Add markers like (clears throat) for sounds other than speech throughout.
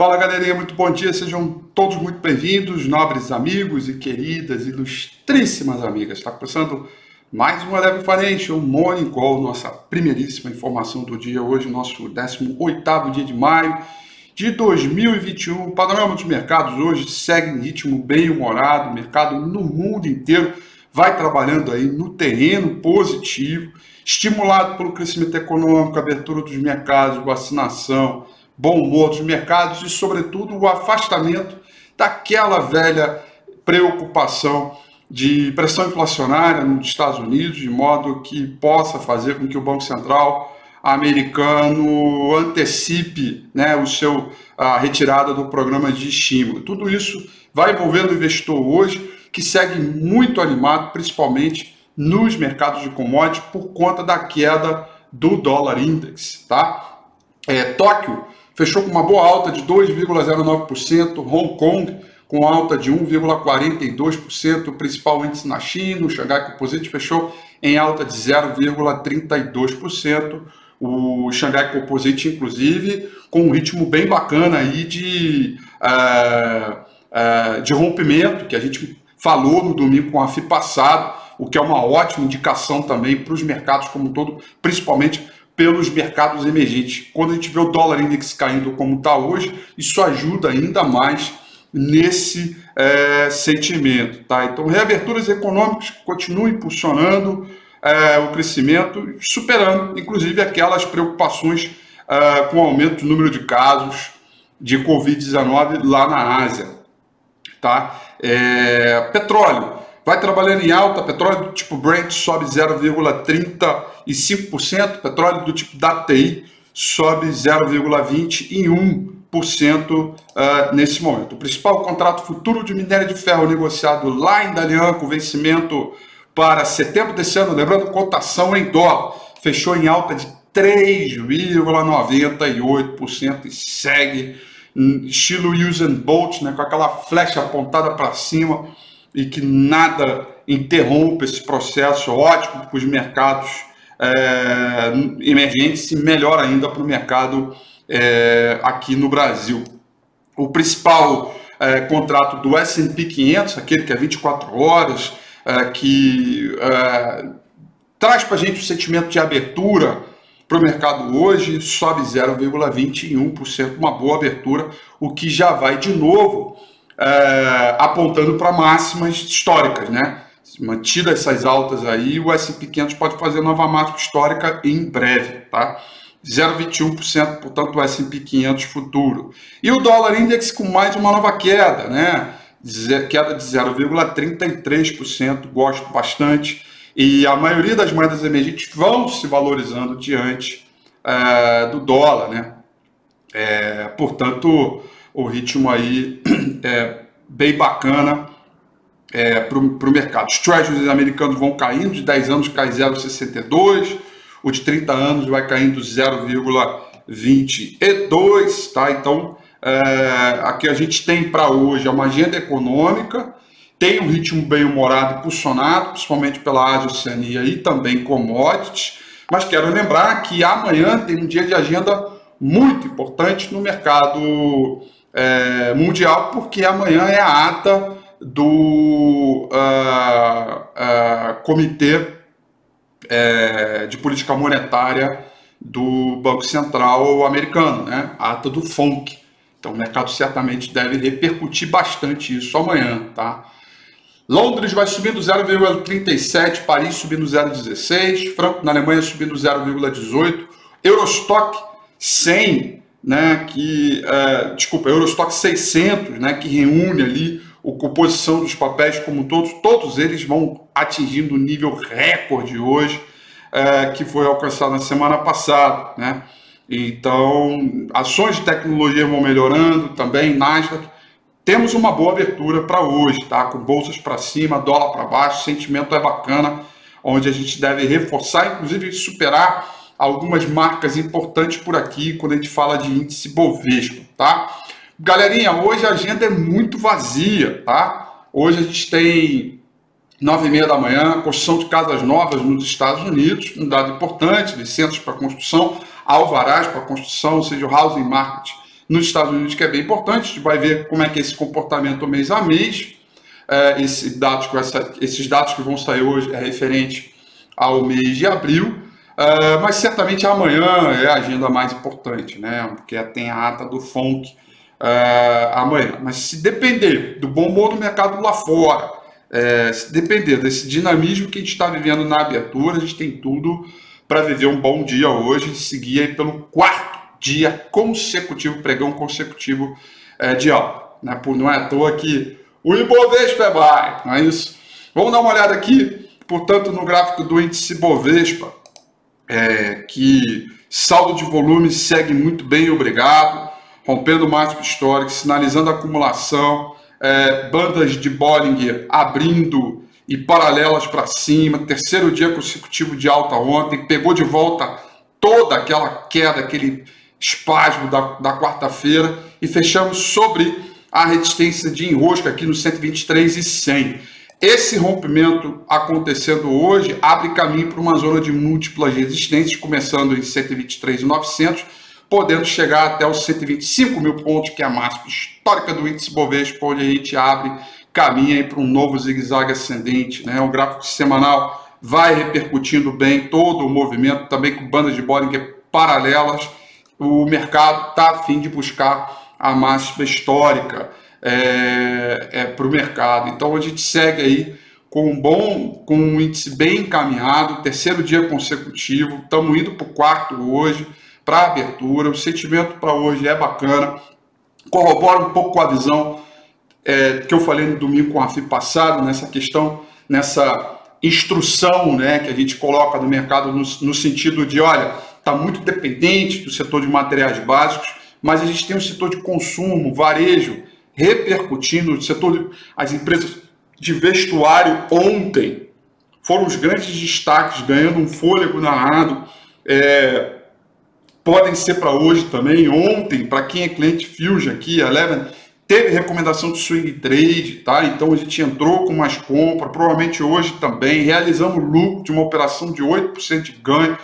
Fala galerinha, muito bom dia, sejam todos muito bem-vindos, nobres amigos e queridas, ilustríssimas amigas. Está começando mais um Eleve Financial Morning Call, nossa primeiríssima informação do dia, hoje, nosso 18 dia de maio de 2021. O panorama dos mercados hoje segue em ritmo bem humorado, o mercado no mundo inteiro vai trabalhando aí no terreno positivo, estimulado pelo crescimento econômico, abertura dos mercados, vacinação bom humor dos mercados e, sobretudo, o afastamento daquela velha preocupação de pressão inflacionária nos Estados Unidos, de modo que possa fazer com que o Banco Central americano antecipe né, o seu, a retirada do programa de estímulo. Tudo isso vai envolvendo o investidor hoje, que segue muito animado, principalmente nos mercados de commodities, por conta da queda do dólar index. Tá? É, Tóquio fechou com uma boa alta de 2,09%, Hong Kong com alta de 1,42%, o principal índice na China, o Xangai Composite fechou em alta de 0,32%, o Xangai Composite, inclusive, com um ritmo bem bacana aí de, uh, uh, de rompimento, que a gente falou no domingo com a FI passado, o que é uma ótima indicação também para os mercados como um todo, principalmente pelos mercados emergentes. Quando a gente vê o dólar index caindo como está hoje, isso ajuda ainda mais nesse é, sentimento. Tá? Então, reaberturas econômicas continuam impulsionando é, o crescimento, superando inclusive aquelas preocupações é, com o aumento do número de casos de Covid-19 lá na Ásia. Tá? É, petróleo vai trabalhando em alta, petróleo do tipo Brent sobe 0,35%, petróleo do tipo DATI sobe 0,21% uh, nesse momento. O principal contrato futuro de minério de ferro negociado lá em Dalian, com vencimento para setembro desse ano, lembrando, cotação em dólar, fechou em alta de 3,98% e segue estilo Usain Bolt, né, com aquela flecha apontada para cima e que nada interrompa esse processo ótimo para os mercados é, emergentes e melhor ainda para o mercado é, aqui no Brasil. O principal é, contrato do S&P 500, aquele que é 24 horas, que traz para a gente o sentimento de abertura para o mercado hoje, sobe 0,21%, uma boa abertura, o que já vai de novo é, apontando para máximas históricas, né? Mantidas essas altas aí, o S&P 500 pode fazer nova máxima histórica em breve, tá? 0,21%, portanto, o S&P 500 futuro. E o dólar index com mais uma nova queda, né? Queda de 0,33%, gosto bastante. E a maioria das moedas emergentes vão se valorizando diante é, do dólar, né? É, portanto, o ritmo aí (clears throat) é bem bacana é, para o mercado. Os treasuries americanos vão caindo, de 10 anos cai 0,62, o de 30 anos vai caindo 0,22, tá? Então, é, aqui a gente tem para hoje uma agenda econômica, tem um ritmo bem humorado e pulsionado, principalmente pela Ásia Oceania e também commodities, mas quero lembrar que amanhã tem um dia de agenda muito importante no mercado é, mundial, porque amanhã é a ata do uh, uh, Comitê é, de Política Monetária do Banco Central americano, né? ata do FONC. Então o mercado certamente deve repercutir bastante isso amanhã. Tá? Londres vai subindo 0,37, Paris subindo 0,16, Franco na Alemanha subindo 0,18, Eurostock 100 né, que, é, desculpa, Eurostock 600, né, que reúne ali a composição dos papéis como todos, todos eles vão atingindo o nível recorde hoje, é, que foi alcançado na semana passada, né? Então, ações de tecnologia vão melhorando também, Nasdaq. Temos uma boa abertura para hoje, tá? Com bolsas para cima, dólar para baixo, sentimento é bacana, onde a gente deve reforçar, inclusive superar algumas marcas importantes por aqui quando a gente fala de índice Bovespa, tá? Galerinha, hoje a agenda é muito vazia, tá? Hoje a gente tem nove e meia da manhã, construção de casas novas nos Estados Unidos, um dado importante, licenças para construção, alvarás para construção, ou seja, o housing market nos Estados Unidos, que é bem importante. A gente vai ver como é que é esse comportamento mês a mês. É, esse dados, esses dados que vão sair hoje é referente ao mês de abril. É, mas certamente amanhã é a agenda mais importante, né? Porque tem a ata do FONC é, amanhã. Mas se depender do bom humor do mercado lá fora, é, se depender desse dinamismo que a gente está vivendo na abertura, a gente tem tudo para viver um bom dia hoje e seguir aí pelo quarto dia consecutivo, pregão consecutivo é, de alta. Né? Por, não é à toa que o Ibovespa é buy, não é isso? Vamos dar uma olhada aqui, portanto, no gráfico do índice Ibovespa, é, que saldo de volume segue muito bem, obrigado, rompendo o máximo histórico, sinalizando acumulação, é, bandas de Bollinger abrindo e paralelas para cima, terceiro dia consecutivo de alta ontem, pegou de volta toda aquela queda, aquele espasmo da, da quarta-feira. E fechamos sobre a resistência de enrosco aqui no 123 e 100. Esse rompimento acontecendo hoje abre caminho para uma zona de múltiplas resistências, começando em 123,900, podendo chegar até os 125 mil pontos, que é a máxima histórica do índice Bovespa, onde a gente abre caminho para um novo zigue-zague ascendente. Né? O gráfico semanal vai repercutindo bem todo o movimento, também com bandas de Bollinger paralelas. O mercado está a fim de buscar a máxima histórica é, é, para o mercado. Então a gente segue aí com um bom, com um índice bem encaminhado, terceiro dia consecutivo, estamos indo para o quarto hoje, para abertura, o sentimento para hoje é bacana, corrobora um pouco com a visão é, que eu falei no domingo com a FI passado, nessa questão, nessa instrução né, que a gente coloca no mercado no, no sentido de, olha, está muito dependente do setor de materiais básicos, mas a gente tem o setor de consumo, varejo, repercutindo, o setor as empresas de vestuário ontem foram os grandes destaques, ganhando um fôlego narrado. É, podem ser para hoje também. Ontem, para quem é cliente Fusion aqui, a Eleven teve recomendação de swing trade, tá? Então a gente entrou com mais compra, provavelmente hoje também. Realizamos lucro de uma operação de 8% de ganho.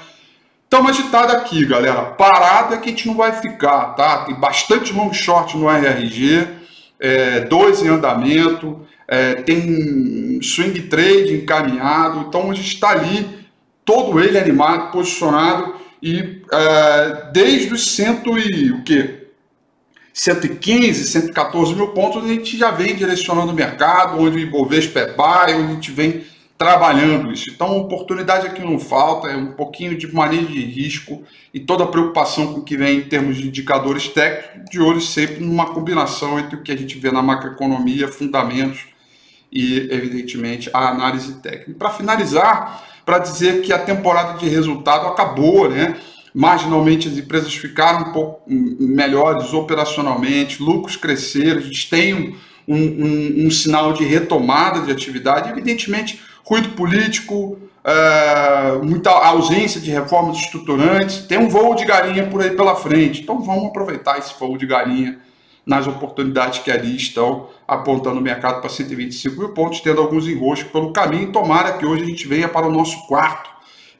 Estamos agitados aqui, galera. Parada que a gente não vai ficar, tá? Tem bastante long short no RRG, é, dois em andamento, é, tem swing trade encaminhado. Então a gente está ali, todo ele animado, posicionado e é, desde os cento e o quê? 115, 114 mil pontos, a gente já vem direcionando o mercado, onde o Ibovespa é onde a gente vem trabalhando isso. Então, oportunidade aqui não falta, é um pouquinho de manejo de risco e toda a preocupação com o que vem em termos de indicadores técnicos, de olho sempre numa combinação entre o que a gente vê na macroeconomia, fundamentos e, evidentemente, a análise técnica. Para finalizar, para dizer que a temporada de resultado acabou, né? Marginalmente as empresas ficaram um pouco melhores operacionalmente, lucros cresceram, a gente tem um, um, um sinal de retomada de atividade, evidentemente ruído político, uh, muita ausência de reformas estruturantes, tem um voo de galinha por aí pela frente. Então vamos aproveitar esse voo de galinha nas oportunidades que ali estão apontando o mercado para 125 mil pontos, tendo alguns enroscos pelo caminho. Tomara que hoje a gente venha para o nosso quarto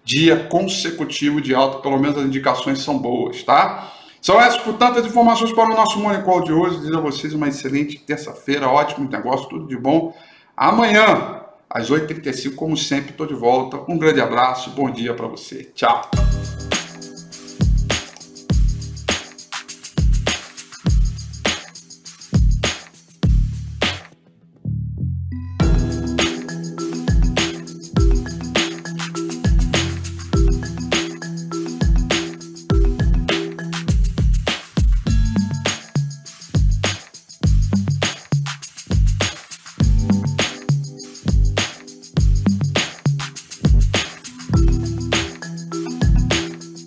dia consecutivo de alta, pelo menos as indicações são boas, tá? São essas, portanto, as informações para o nosso Morning Call de hoje. Desejo a vocês uma excelente terça-feira, ótimo negócio, tudo de bom. Amanhã, às 8h35, como sempre, estou de volta. Um grande abraço, bom dia para você. Tchau.